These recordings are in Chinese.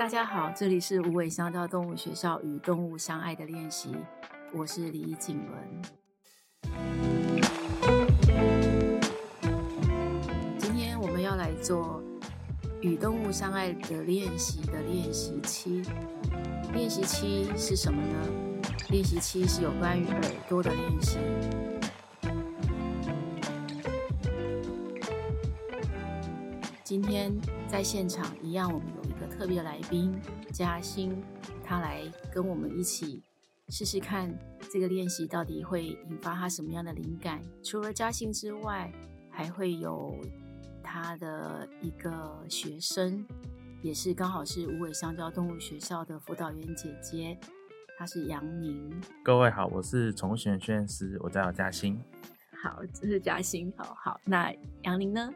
大家好，这里是无尾香蕉动物学校与动物相爱的练习，我是李景伦。今天我们要来做与动物相爱的练习的练习七。练习七是什么呢？练习七是有关于耳朵的练习。今天在现场一样，我们有特别的来宾嘉欣，他来跟我们一起试试看这个练习到底会引发他什么样的灵感。除了嘉欣之外，还会有他的一个学生，也是刚好是无尾香蕉动物学校的辅导员姐姐，她是杨宁。各位好，我是宠物行为训练师，我叫嘉欣。好，这是嘉欣。好好，那杨宁呢？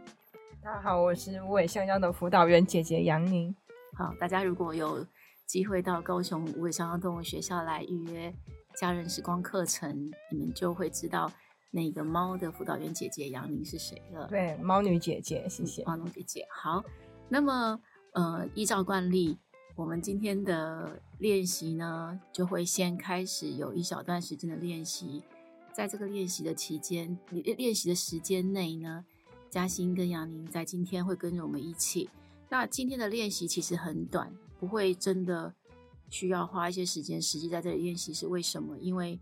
大家好，我是无尾香蕉的辅导员姐姐杨宁。好，大家如果有机会到高雄五尾香蕉动物学校来预约家人时光课程，你们就会知道那个猫的辅导员姐姐杨宁是谁了。对，猫女姐姐，谢谢。猫女姐姐，好。那么，呃，依照惯例，我们今天的练习呢，就会先开始有一小段时间的练习。在这个练习的期间，练习的时间内呢，嘉欣跟杨宁在今天会跟着我们一起。那今天的练习其实很短，不会真的需要花一些时间实际在这里练习。是为什么？因为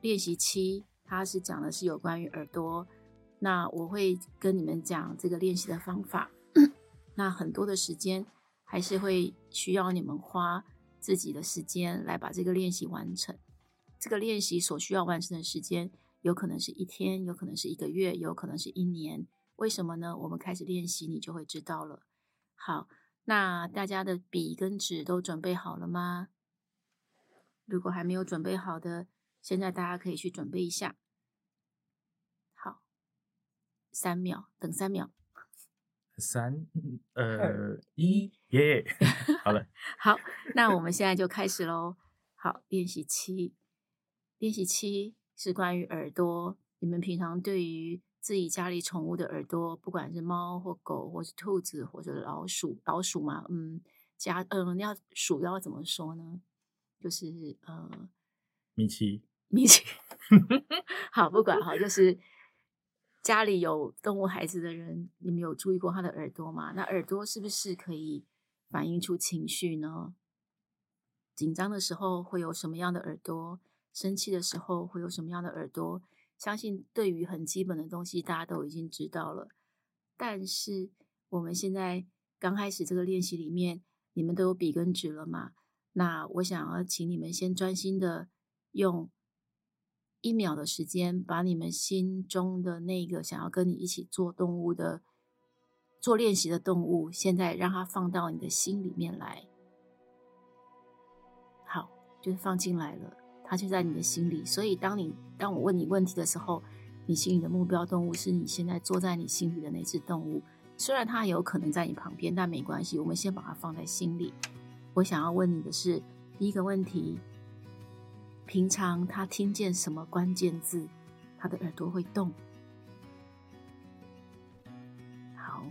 练习七它是讲的是有关于耳朵。那我会跟你们讲这个练习的方法。那很多的时间还是会需要你们花自己的时间来把这个练习完成。这个练习所需要完成的时间，有可能是一天，有可能是一个月，有可能是一年。为什么呢？我们开始练习，你就会知道了。好，那大家的笔跟纸都准备好了吗？如果还没有准备好的，现在大家可以去准备一下。好，三秒，等三秒。三、二、一，耶！好了，好，那我们现在就开始喽。好，练习七，练习七是关于耳朵。你们平常对于自己家里宠物的耳朵，不管是猫或狗，或是兔子，或者老鼠，老鼠嘛，嗯，家，嗯，要鼠要怎么说呢？就是呃，米奇，米奇，好，不管好，就是家里有动物孩子的人，你们有注意过他的耳朵吗？那耳朵是不是可以反映出情绪呢？紧张的时候会有什么样的耳朵？生气的时候会有什么样的耳朵？相信对于很基本的东西，大家都已经知道了。但是我们现在刚开始这个练习里面，你们都有笔跟纸了嘛？那我想要请你们先专心的用一秒的时间，把你们心中的那个想要跟你一起做动物的、做练习的动物，现在让它放到你的心里面来。好，就是放进来了。它就在你的心里，所以当你当我问你问题的时候，你心里的目标动物是你现在坐在你心里的那只动物。虽然它有可能在你旁边，但没关系，我们先把它放在心里。我想要问你的是第一个问题：平常它听见什么关键字，它的耳朵会动？好，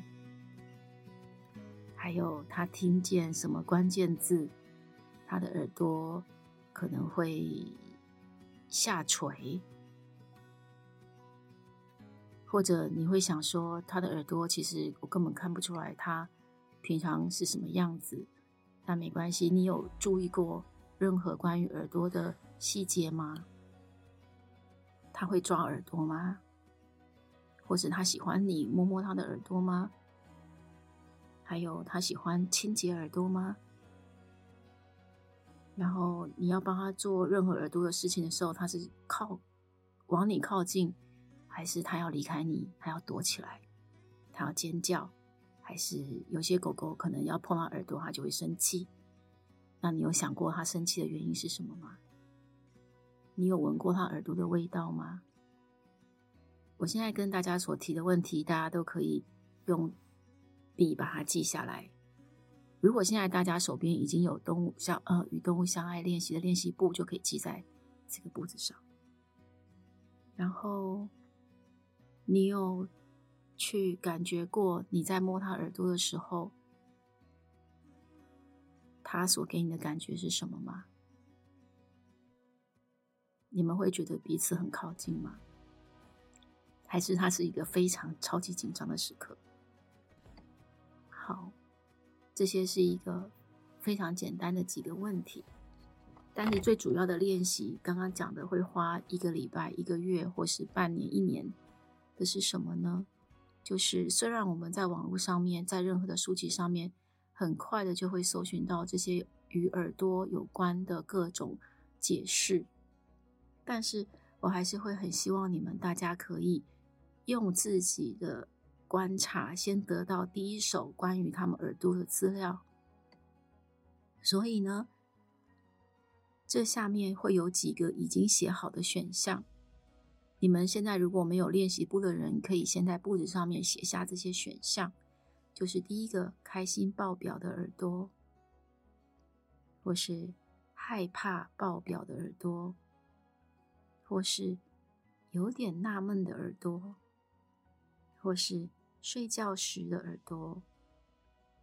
还有它听见什么关键字，它的耳朵？可能会下垂，或者你会想说，他的耳朵其实我根本看不出来他平常是什么样子。但没关系，你有注意过任何关于耳朵的细节吗？他会抓耳朵吗？或者他喜欢你摸摸他的耳朵吗？还有他喜欢清洁耳朵吗？然后你要帮他做任何耳朵的事情的时候，他是靠往你靠近，还是他要离开你，他要躲起来，他要尖叫，还是有些狗狗可能要碰到耳朵，它就会生气。那你有想过它生气的原因是什么吗？你有闻过它耳朵的味道吗？我现在跟大家所提的问题，大家都可以用笔把它记下来。如果现在大家手边已经有动物相呃与动物相爱练习的练习簿，就可以记在这个簿子上。然后你有去感觉过你在摸它耳朵的时候，它所给你的感觉是什么吗？你们会觉得彼此很靠近吗？还是它是一个非常超级紧张的时刻？好，这些是一个非常简单的几个问题，但是最主要的练习，刚刚讲的会花一个礼拜、一个月，或是半年、一年的是什么呢？就是虽然我们在网络上面，在任何的书籍上面，很快的就会搜寻到这些与耳朵有关的各种解释，但是我还是会很希望你们大家可以用自己的观察，先得到第一手关于他们耳朵的资料。所以呢，这下面会有几个已经写好的选项。你们现在如果没有练习簿的人，可以先在簿子上面写下这些选项。就是第一个，开心爆表的耳朵，或是害怕爆表的耳朵，或是有点纳闷的耳朵，或是睡觉时的耳朵，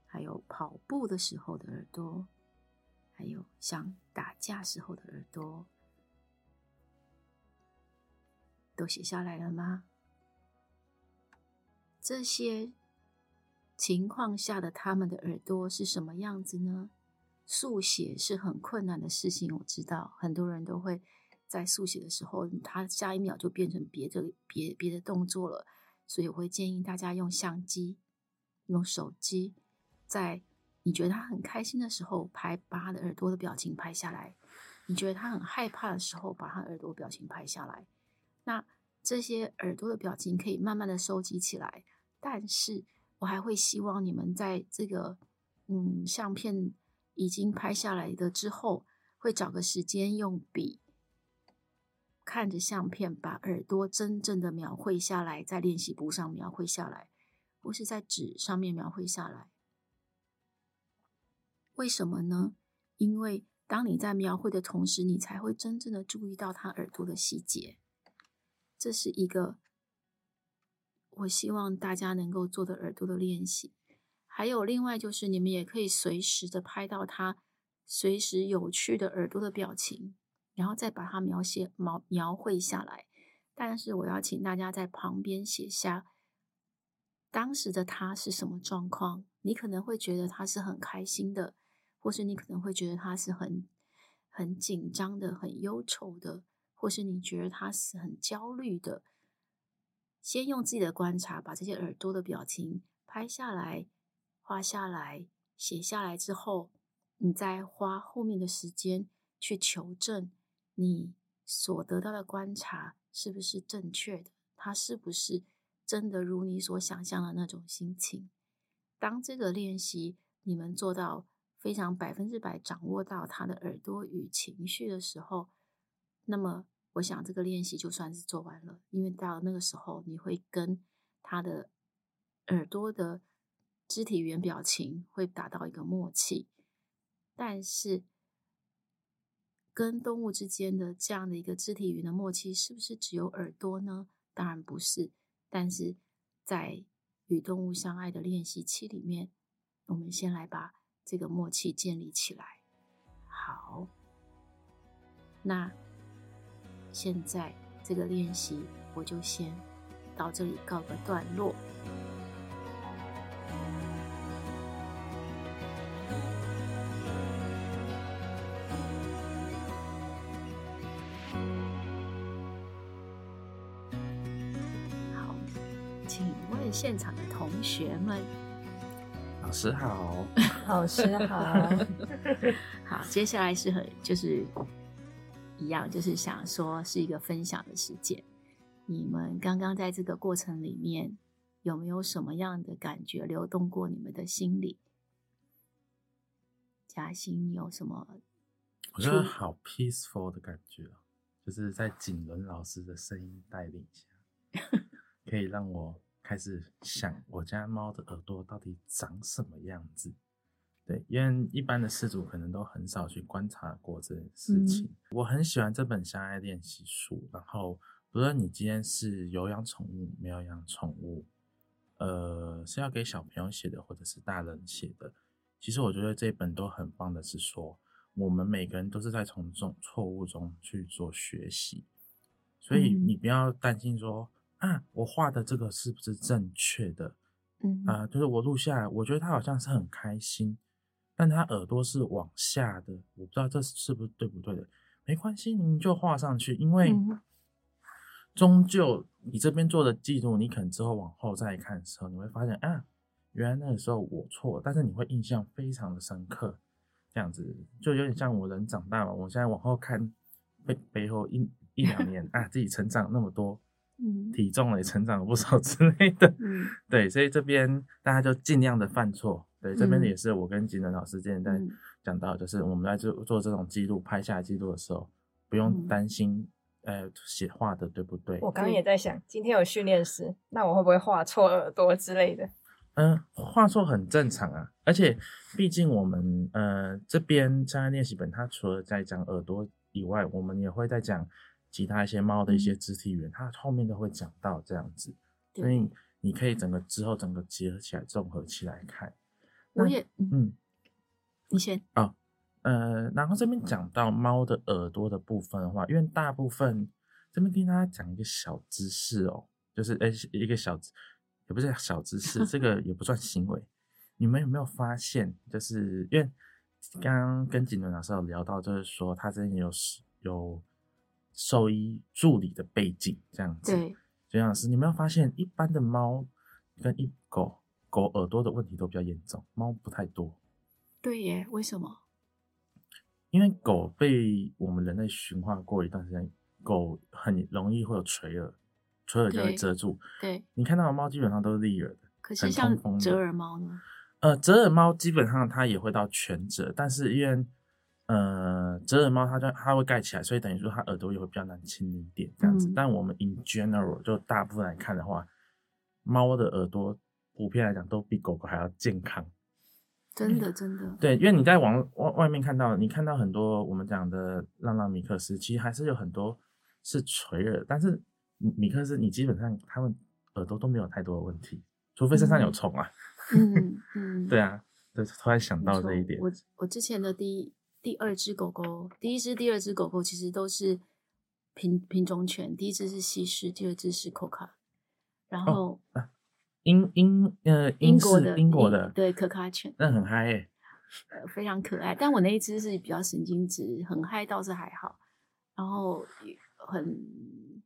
还有跑步的时候的耳朵，还有想打架时候的耳朵。都写下来了吗？这些情况下的他们的耳朵是什么样子呢？速写是很困难的事情，我知道很多人都会在速写的时候，他下一秒就变成别的别别的动作了，所以我会建议大家用相机、用手机，在你觉得他很开心的时候拍，把他的耳朵的表情拍下来；你觉得他很害怕的时候，把他耳朵表情拍下来。那这些耳朵的表情可以慢慢的收集起来，但是我还会希望你们在这个嗯相片已经拍下来的之后，会找个时间用笔看着相片，把耳朵真正的描绘下来，在练习簿上描绘下来，或是在纸上面描绘下来。为什么呢？因为当你在描绘的同时，你才会真正的注意到他耳朵的细节。这是一个我希望大家能够做的耳朵的练习。还有另外就是，你们也可以随时的拍到他随时有趣的耳朵的表情，然后再把它描写描描绘下来。但是我要请大家在旁边写下当时的他是什么状况。你可能会觉得他是很开心的，或是你可能会觉得他是很很紧张的、很忧愁的。或是你觉得他是很焦虑的，先用自己的观察把这些耳朵的表情拍下来、画下来、写下来之后，你再花后面的时间去求证你所得到的观察是不是正确的，他是不是真的如你所想象的那种心情。当这个练习你们做到非常百分之百掌握到他的耳朵与情绪的时候，那么，我想这个练习就算是做完了，因为到那个时候，你会跟他的耳朵的肢体语言表情会达到一个默契。但是，跟动物之间的这样的一个肢体语言的默契，是不是只有耳朵呢？当然不是。但是在与动物相爱的练习期里面，我们先来把这个默契建立起来。好，那。现在这个练习我就先到这里告个段落。同学们，老师好，老师好，好，接下来是很就是。一样，就是想说是一个分享的时间。你们刚刚在这个过程里面有没有什么样的感觉流动过你们的心里？嘉欣，你有什么？我觉得好 peaceful 的感觉，就是在景伦老师的声音带领下，可以让我开始想我家猫的耳朵到底长什么样子。对，因为一般的饲主可能都很少去观察过这件事情。嗯、我很喜欢这本相爱练习书，然后不论你今天是有养宠物，没有养宠物，呃，是要给小朋友写的，或者是大人写的，其实我觉得这本都很棒的是说，我们每个人都是在从种错误中去做学习，所以你不要担心说、嗯、啊，我画的这个是不是正确的？嗯啊，就是我录下来，我觉得他好像是很开心，但他耳朵是往下的，我不知道这是不是对不对的。没关系，你就画上去，因为终究你这边做的记录，你可能之后往后再看的时候，你会发现啊，原来那个时候我错了，但是你会印象非常的深刻，这样子就有点像我人长大了，我现在往后看背背后一一两年啊，自己成长那么多，嗯，体重也成长了不少之类的，嗯，对，所以这边大家就尽量的犯错，对，这边也是我跟景伦老师之前在。嗯讲到就是我们在做做这种记录、拍下来记录的时候，不用担心，呃，写画的对不对？我刚刚也在想，今天有训练师，那我会不会画错耳朵之类的？嗯、呃，画错很正常啊，而且毕竟我们呃这边障碍练习本，它除了在讲耳朵以外，我们也会在讲其他一些猫的一些肢体语言，它后面都会讲到这样子，所以你可以整个之后整个结合起来、综合起来看。我也嗯。你先啊、哦，呃，然后这边讲到猫的耳朵的部分的话，因为大部分这边跟大家讲一个小知识哦，就是哎，一个小也不是小知识，这个也不算行为。你们有没有发现，就是因为刚刚跟景伦老师有聊到，就是说他这边有有兽医助理的背景这样子。对，这样是你们有发现，一般的猫跟一狗狗耳朵的问题都比较严重，猫不太多。对耶，为什么？因为狗被我们人类驯化过一段时间，狗很容易会有垂耳，垂耳就会遮住。对，对你看到的猫基本上都是立耳的。可是像折耳猫呢？呃，折耳猫基本上它也会到全折，但是因为呃折耳猫它就它会盖起来，所以等于说它耳朵也会比较难清理一点这样子。嗯、但我们 in general 就大部分来看的话，猫的耳朵普遍来讲都比狗狗还要健康。真的，真的，对，因为你在网外外面看到，你看到很多我们讲的浪浪米克斯，其实还是有很多是垂耳，但是米克斯你基本上它们耳朵都没有太多的问题，除非身上有虫啊。嗯嗯，嗯 对啊，对，突然想到这一点。我我之前的第一第二只狗狗，第一只、第二只狗狗其实都是品品种犬，第一只是西施，第二只是 Coca，然后。哦啊英英呃英国的英国的对可卡犬，那很嗨呃非常可爱。但我那一只是比较神经质，很嗨倒是还好。然后很，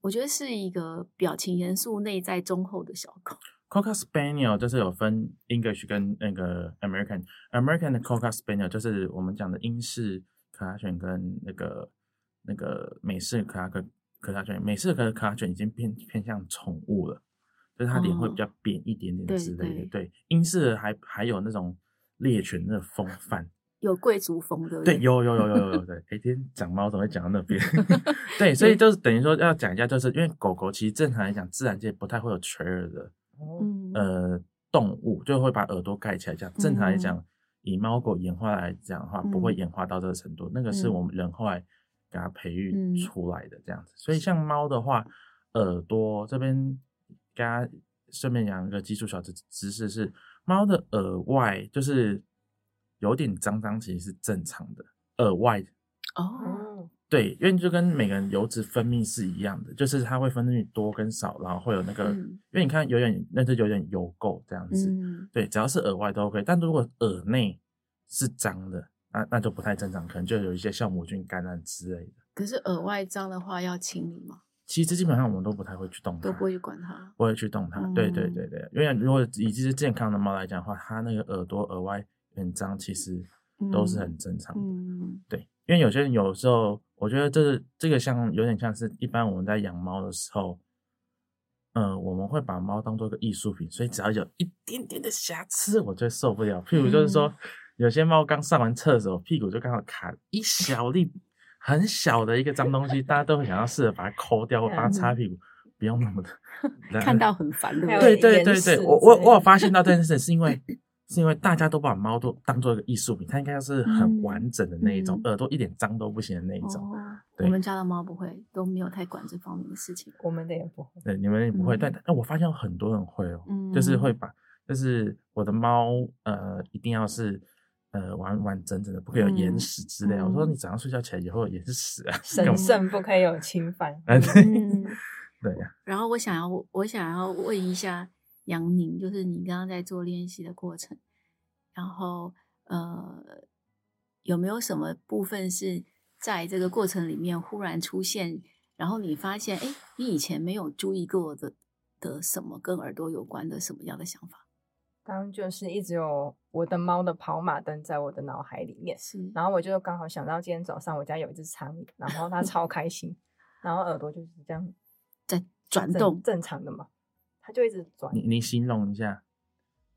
我觉得是一个表情严肃、内在忠厚的小狗。Cocker Spaniel 就是有分 English 跟那个 American。American 的 Cocker Spaniel 就是我们讲的英式可卡犬跟那个那个美式可卡可可卡犬。美式可卡犬已经偏偏向宠物了。就是它脸会比较扁一点点之类的，哦、对，对，对，英式还还有那种猎犬的风范，有贵族风的，对，有有有有有有对。哎，今天讲猫怎么会讲到那边？对，所以就是等于说要讲一下，就是因为狗狗其实正常来讲，自然界不太会有垂耳的，嗯、呃，动物就会把耳朵盖起来。这样正常来讲，以猫狗演化来讲的话，不会演化到这个程度。嗯、那个是我们人后来给它培育出来的这样子。所以像猫的话，耳朵这边。大家顺便讲一个基础小知知识是，猫的耳外就是有点脏脏，其实是正常的。耳外哦，对，因为就跟每个人油脂分泌是一样的，就是它会分泌多跟少，然后会有那个，嗯、因为你看有点那就有点油垢这样子。嗯、对，只要是耳外都 OK，但如果耳内是脏的，那那就不太正常，可能就有一些酵母菌感染之类的。可是耳外脏的话要清理吗？其实基本上我们都不太会去动它，都不会去管它，不会去动它。嗯、对对对对，因为如果以这只健康的猫来讲的话，它那个耳朵耳外很脏，其实都是很正常的。嗯，对，因为有些人有时候，我觉得这个这个像有点像是一般我们在养猫的时候，嗯、呃，我们会把猫当做一个艺术品，所以只要有一点点的瑕疵，我就受不了。譬如就是说，嗯、有些猫刚上完厕所，屁股就刚好卡一小粒。很小的一个脏东西，大家都会想要试着把它抠掉，或帮它擦屁股，不用那么的，看到很烦，对对对对，我我我有发现到这件事，是因为是因为大家都把猫都当做一个艺术品，它应该要是很完整的那一种，耳朵一点脏都不行的那一种。我们家的猫不会，都没有太管这方面的事情。我们的也不会，对，你们也不会，但但我发现有很多人会哦，就是会把，就是我我的猫呃一定要是呃完完整整的，不可以有眼屎之类。嗯、我说你早上睡觉起来以后也是屎啊，神圣不可以有侵犯。嗯，对呀。然后我想要我想要问一下杨宁，就是你刚刚在做练习的过程，然后呃有没有什么部分是在这个过程里面忽然出现？然后你发现，哎，你以前没有注意过的的什么跟耳朵有关的什么样的想法？刚刚就是一直有我的猫的跑马灯在我的脑海里面，是。然后我就刚好想到今天早上我家有一只苍蝇，然后它 超开心，然后耳朵就是这样在转动，正常的嘛，它就一直转。你你形容一下，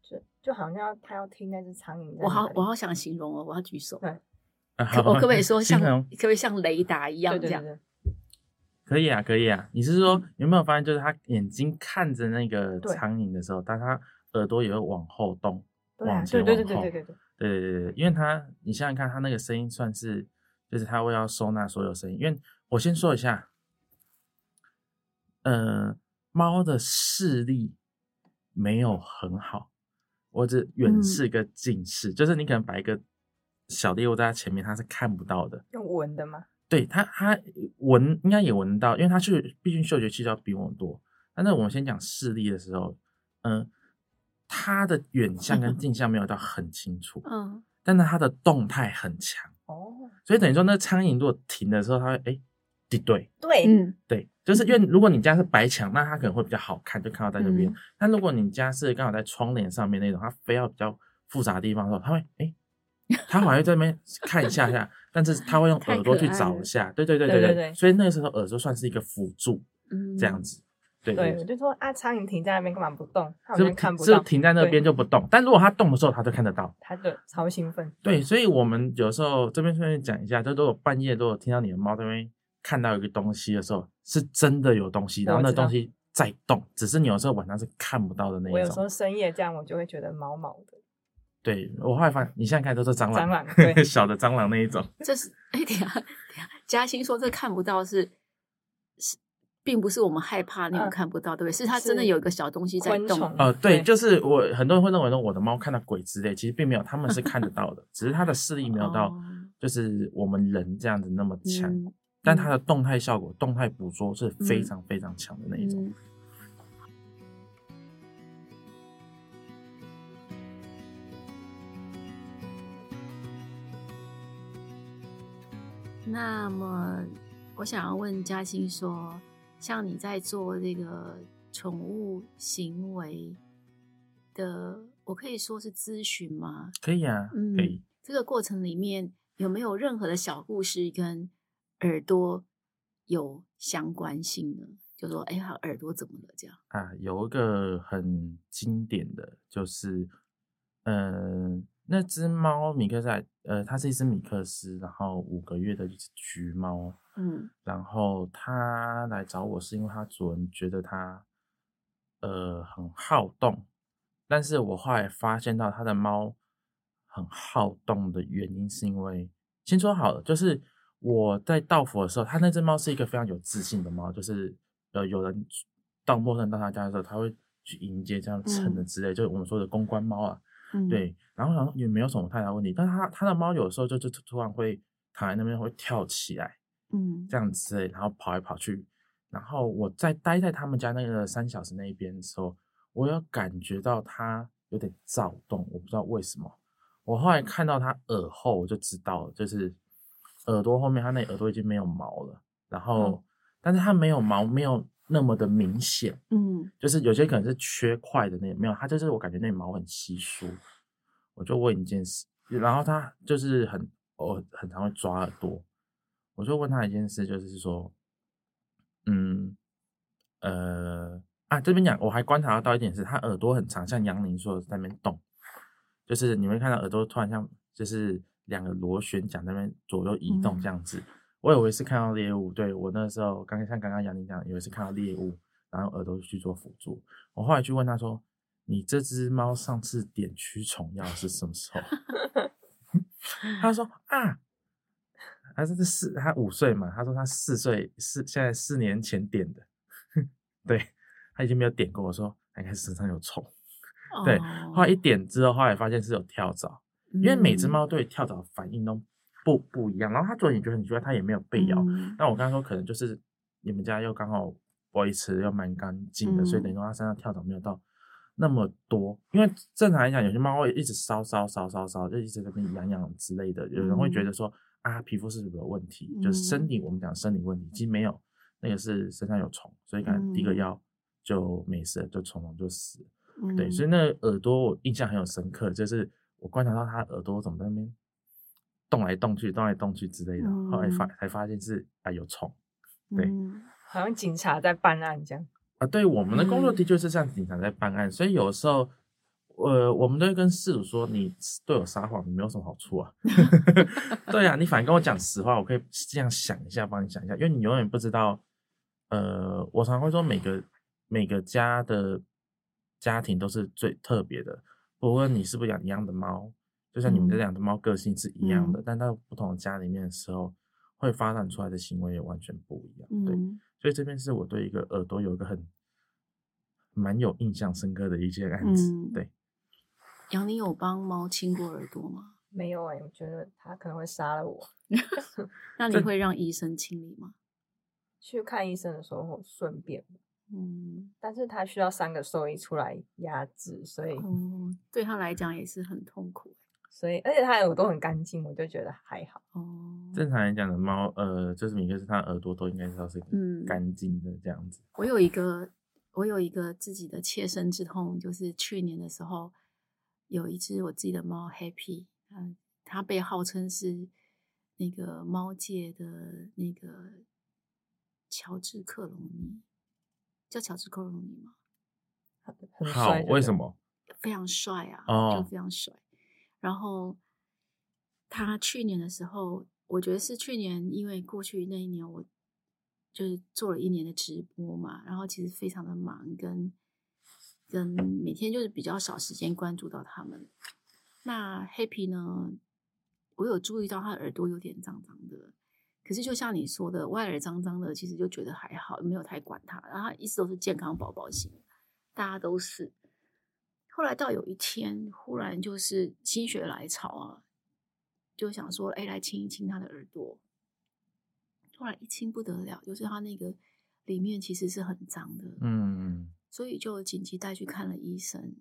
就就好像它要听那只苍蝇。我好我好想形容哦，我要举手。对，可我可不可以说像可不可以像雷达一样这样？可以啊，可以啊。你是说有没有发现，就是他眼睛看着那个苍蝇的时候，但他耳朵也会往后动，往前往后。对对对对对对对。对对对，因为他，你想想看，他那个声音算是，就是他会要收纳所有声音。因为我先说一下，呃，猫的视力没有很好，或者远视跟近视，嗯、就是你可能摆一个小猎物在它前面，它是看不到的。用闻的吗？对它，它闻应该也闻得到，因为它去，毕竟嗅觉器要比我们多。但是我们先讲视力的时候，嗯、呃，他的远向跟近向没有到很清楚，嗯，但是它的动态很强哦，所以等于说那苍蝇如果停的时候，它会哎，对对对，嗯，对，就是因为如果你家是白墙，那它可能会比较好看，就看到在那边。嗯、但如果你家是刚好在窗帘上面那种，它非要比较复杂的地方的时候，它会哎。它好像在那边 看一下下，但是它会用耳朵去找一下，对对对对对，对对对，所以那个时候耳朵算是一个辅助，嗯，这样子，对对，我就说啊，苍蝇停在那边干嘛不动？它好像看不到，是停在那边就不动，但如果它动的时候，它就看得到，它就超兴奋。对，所以我们有时候这边顺便讲一下，就如果半夜如果听到你的猫这边看到一个东西的时候，是真的有东西，然后那东西在动，只是你有时候晚上是看不到的那一种。我有时候深夜这样，我就会觉得毛毛的。对，我后来发现，你现在看都是蟑螂，蟑螂 对小的蟑螂那一种。这是哎，等下等下，嘉欣说这看不到是是，并不是我们害怕那种看不到，嗯、对不对？是它真的有一个小东西在动。哦、呃，对，就是我很多人会认为说我的猫看到鬼之类，其实并没有，他们是看得到的，只是它的视力没有到，就是我们人这样子那么强，嗯、但它的动态效果、动态捕捉是非常非常强的那一种。嗯那么，我想要问嘉欣说，像你在做这个宠物行为的，我可以说是咨询吗？可以啊，嗯，可以。这个过程里面有没有任何的小故事跟耳朵有相关性呢？就说，哎，他耳朵怎么了？这样啊，有一个很经典的就是，嗯、呃。那只猫米克赛，呃，它是一只米克斯，然后五个月的一只橘猫，嗯，然后它来找我是因为它主人觉得它，呃，很好动，但是我后来发现到它的猫很好动的原因是因为，先说好了，就是我在到府的时候，它那只猫是一个非常有自信的猫，就是呃，有人到陌生人到他家的时候，它会去迎接这样蹭的之类，嗯、就是我们说的公关猫啊。嗯、对，然后好像也没有什么太大问题，但是它它的猫有时候就就突然会躺在那边会跳起来，嗯，这样子，然后跑来跑去，然后我在待在他们家那个三小时那一边的时候，我有感觉到它有点躁动，我不知道为什么。我后来看到它耳后，我就知道了，就是耳朵后面它那耳朵已经没有毛了，然后，嗯、但是它没有毛，没有。那么的明显，嗯，就是有些可能是缺块的那个，没有，它就是我感觉那毛很稀疏。我就问一件事，然后它就是很哦，很常会抓耳朵。我就问他一件事，就是说，嗯，呃，啊，这边讲我还观察到一点是，他耳朵很长，像杨宁说的在那边动，就是你会看到耳朵突然像就是两个螺旋桨在那边左右移动这样子。嗯我以为是看到猎物，对，我那时候刚刚像刚刚杨宁讲，以为是看到猎物，然后耳朵去做辅助。我后来去问他说：“你这只猫上次点驱虫药是什么时候？”他说：“啊，他是四，他五岁嘛。他说他四岁四，现在四年前点的。对，他已经没有点过。我说他应该身上有虫。对，后来一点之后，后来发现是有跳蚤，因为每只猫对跳蚤反应都不不一样。然后它昨天也觉得很奇怪，它也没有被咬。那我刚刚说可能就是你们家又刚好维持又蛮干净的，所以等于说它身上跳蚤没有到那么多。因为正常来讲，有些猫会一直烧烧烧烧烧，就一直在那边痒痒之类的。有人会觉得说啊，皮肤是不是有问题？就是身体，我们讲生理问题，其实没有，那个是身上有虫，所以可能滴个药就没事，就虫虫就死。嗯、对，所以那个耳朵我印象很有深刻，就是我观察到他耳朵怎么在那边动来动去、动来动去之类的，嗯、后来发才发现是啊有虫，对、嗯，好像警察在办案这样啊。对，我们的工作的确是像警察在办案，嗯、所以有时候，呃，我们都会跟事主说，你对我撒谎，你没有什么好处啊。对啊，你反而跟我讲实话，我可以这样想一下，帮你想一下，因为你永远不知道，呃，我常会说每个每个家的。家庭都是最特别的，不论你是不是养一样的猫，就像你们这两只猫个性是一样的，嗯、但到不同的家里面的时候，会发展出来的行为也完全不一样。嗯、对，所以这边是我对一个耳朵有一个很蛮有印象深刻的一件案子。嗯、对，杨宁有帮猫清过耳朵吗？没有哎、欸，我觉得它可能会杀了我。那你会让医生清理吗？去看医生的时候顺便。嗯，但是他需要三个兽医出来压制，所以、哦、对他来讲也是很痛苦。所以，而且他耳朵很干净，我就觉得还好。哦，正常来讲的猫，呃，就是米克斯，它耳朵都应该都是干净的这样子。嗯、我有一个，我有一个自己的切身之痛，就是去年的时候，有一只我自己的猫 Happy，嗯，它被号称是那个猫界的那个乔治克隆尼。叫乔治·克鲁尼吗？很很帅，为什么？非常帅啊，oh. 就非常帅。然后他去年的时候，我觉得是去年，因为过去那一年我就是做了一年的直播嘛，然后其实非常的忙，跟跟每天就是比较少时间关注到他们。那 Happy 呢，我有注意到他的耳朵有点脏脏的。可是，就像你说的，外耳脏脏的，其实就觉得还好，没有太管它。然后他一直都是健康宝宝型，大家都是。后来到有一天，忽然就是心血来潮啊，就想说，哎，来亲一亲他的耳朵。突然一亲不得了，就是他那个里面其实是很脏的，嗯，所以就紧急带去看了医生，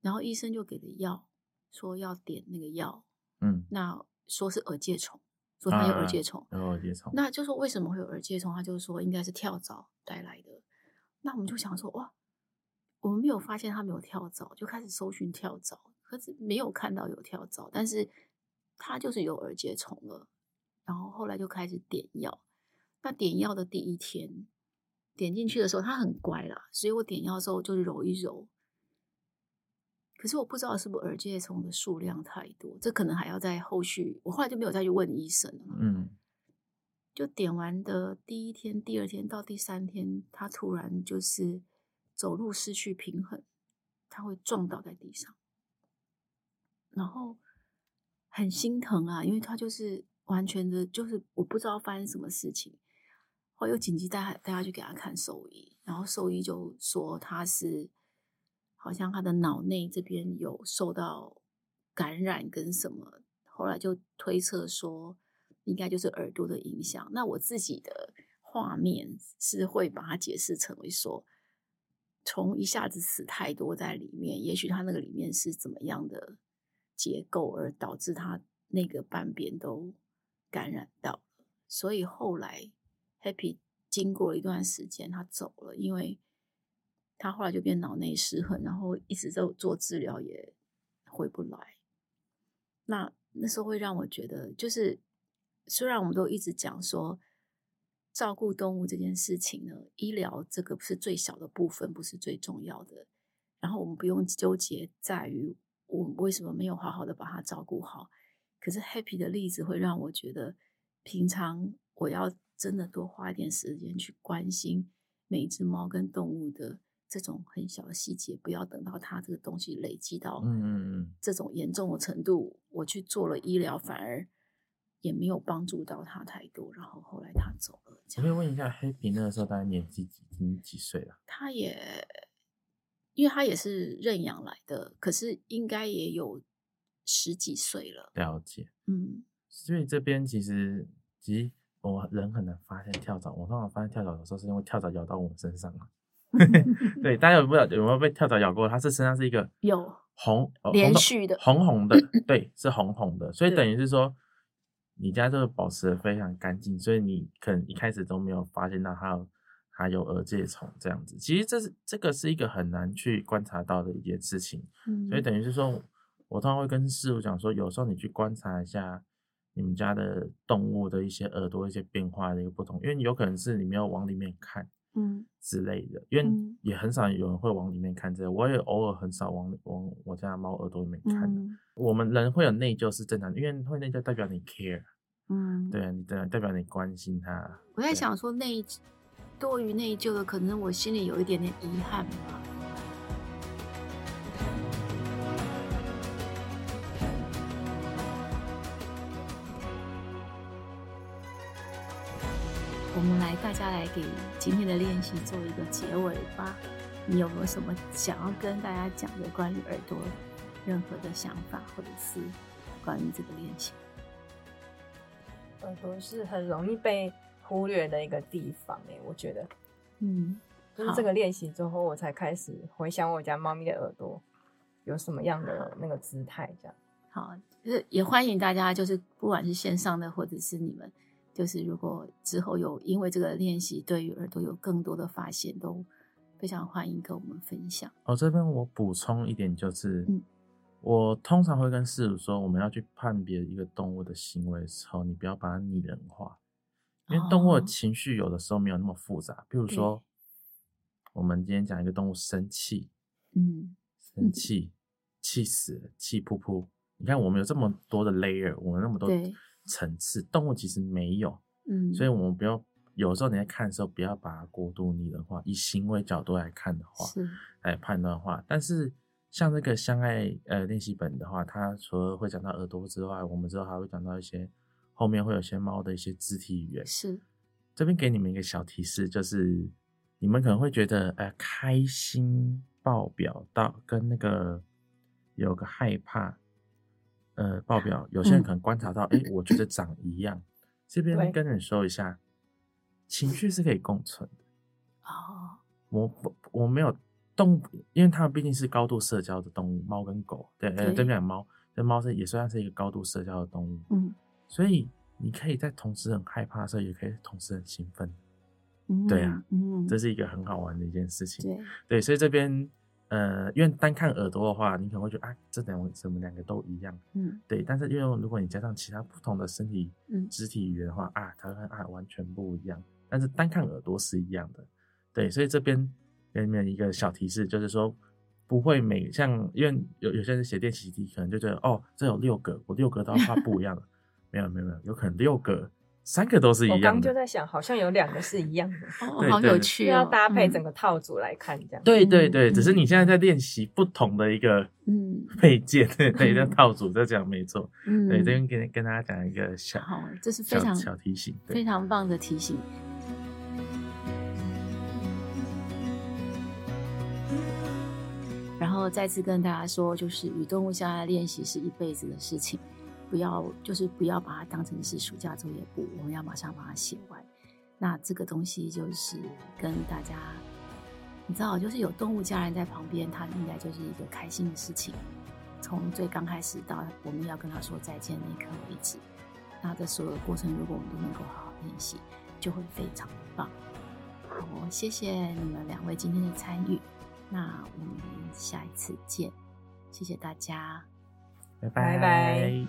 然后医生就给了药，说要点那个药，嗯，那说是耳疥虫。说他有耳疥虫，有耳疥虫，那就说为什么会有耳疥虫？他就说应该是跳蚤带来的。那我们就想说，哇，我们没有发现他没有跳蚤，就开始搜寻跳蚤，可是没有看到有跳蚤，但是他就是有耳疥虫了。然后后来就开始点药。那点药的第一天，点进去的时候，他很乖啦，所以我点药的时候就揉一揉。可是我不知道是不是耳疥虫的数量太多，这可能还要在后续。我后来就没有再去问医生了。嗯，就点完的第一天、第二天到第三天，他突然就是走路失去平衡，他会撞倒在地上，然后很心疼啊，因为他就是完全的，就是我不知道发生什么事情。后来又紧急带带他去给他看兽医，然后兽医就说他是。好像他的脑内这边有受到感染跟什么，后来就推测说应该就是耳朵的影响。那我自己的画面是会把它解释成为说，从一下子死太多在里面，也许他那个里面是怎么样的结构，而导致他那个半边都感染到。所以后来 Happy 经过一段时间，他走了，因为。他后来就变脑内失衡，然后一直在做治疗也回不来。那那时候会让我觉得，就是虽然我们都一直讲说照顾动物这件事情呢，医疗这个不是最小的部分，不是最重要的。然后我们不用纠结在于我为什么没有好好的把它照顾好。可是 Happy 的例子会让我觉得，平常我要真的多花一点时间去关心每一只猫跟动物的。这种很小的细节，不要等到它这个东西累积到这种严重的程度，嗯、我去做了医疗，反而也没有帮助到他太多。然后后来他走了。我可以问一下，黑皮那个时候大概年纪几几几岁了？他也因为他也是认养来的，可是应该也有十几岁了。了解，嗯，所以这边其实其实我人很难发现跳蚤，我通常发现跳蚤的时候是因为跳蚤咬到我们身上了。对，大家有没有有没有被跳蚤咬过？它是身上是一个有红连续的红红的，对，是红红的，所以等于是说你家这个保持的非常干净，所以你可能一开始都没有发现到它有它有耳疥虫这样子。其实这是这个是一个很难去观察到的一件事情，所以等于是说，我通常会跟师傅讲说，有时候你去观察一下你们家的动物的一些耳朵一些变化的一个不同，因为有可能是你没有往里面看。嗯，之类的，因为也很少有人会往里面看这个，我也偶尔很少往往我家猫耳朵里面看。嗯、我们人会有内疚是正常的，因为会内疚代表你 care，嗯，对啊，你代代表你关心它。我在想说内多于内疚的，可能我心里有一点点遗憾吧。我们来，大家来给今天的练习做一个结尾吧。你有没有什么想要跟大家讲的关于耳朵任何的想法，或者是关于这个练习？耳朵是很容易被忽略的一个地方诶，我觉得，嗯，就是这个练习之后，我才开始回想我家猫咪的耳朵有什么样的那个姿态，这样。好，就是也欢迎大家，就是不管是线上的或者是你们。就是如果之后有因为这个练习对于耳朵有更多的发现，都非常欢迎跟我们分享。哦，这边我补充一点，就是，嗯，我通常会跟饲主说，我们要去判别一个动物的行为的时候，你不要把它拟人化，因为动物的情绪有的时候没有那么复杂。比如说，我们今天讲一个动物生气，嗯，生气，气死了，气噗噗。你看，我们有这么多的 layer，我们那么多。层次动物其实没有，嗯，所以我们不要有时候你在看的时候，不要把它过度拟人化。以行为角度来看的话，是来判断的话，但是像这个相爱呃练习本的话，它除了会讲到耳朵之外，我们之后还会讲到一些后面会有些猫的一些肢体语言。是这边给你们一个小提示，就是你们可能会觉得呃开心爆表到跟那个有个害怕。呃，报表有些人可能观察到，哎、我觉得长一样。这边跟你说一下，情绪是可以共存的。哦，我我我没有动物，因为它们毕竟是高度社交的动物，猫跟狗，对，对，对不对？猫，这猫是也算是一个高度社交的动物。嗯，所以你可以在同时很害怕的时候，也可以同时很兴奋。嗯，对啊，嗯，这是一个很好玩的一件事情。对，对，所以这边。呃，因为单看耳朵的话，你可能会觉得啊，这两个怎么两个都一样？嗯，对。但是因为如果你加上其他不同的身体、嗯，肢体语言的话啊，它跟啊完全不一样。但是单看耳朵是一样的，对。所以这边给你们一个小提示，就是说不会每像，因为有有些人写练习题，可能就觉得哦，这有六个，我六个都要画不一样的。没有没有没有，有可能六个。三个都是一样的。我刚就在想，好像有两个是一样的，哦，好有趣，要搭配整个套组来看，这样。对对对，只是你现在在练习不同的一个嗯 配件，对对，叫套组，在讲没错。嗯，对，这边跟跟大家讲一个小，好，这是非常小提醒，非常棒的提醒。然后再次跟大家说，就是与动物相爱的练习是一辈子的事情。不要，就是不要把它当成是暑假作业簿，我们要马上把它写完。那这个东西就是跟大家，你知道，就是有动物家人在旁边，它应该就是一个开心的事情。从最刚开始到我们要跟他说再见那一刻为止，那这所有的过程，如果我们都能够好好练习，就会非常棒。好，谢谢你们两位今天的参与，那我们下一次见，谢谢大家。拜拜。拜拜。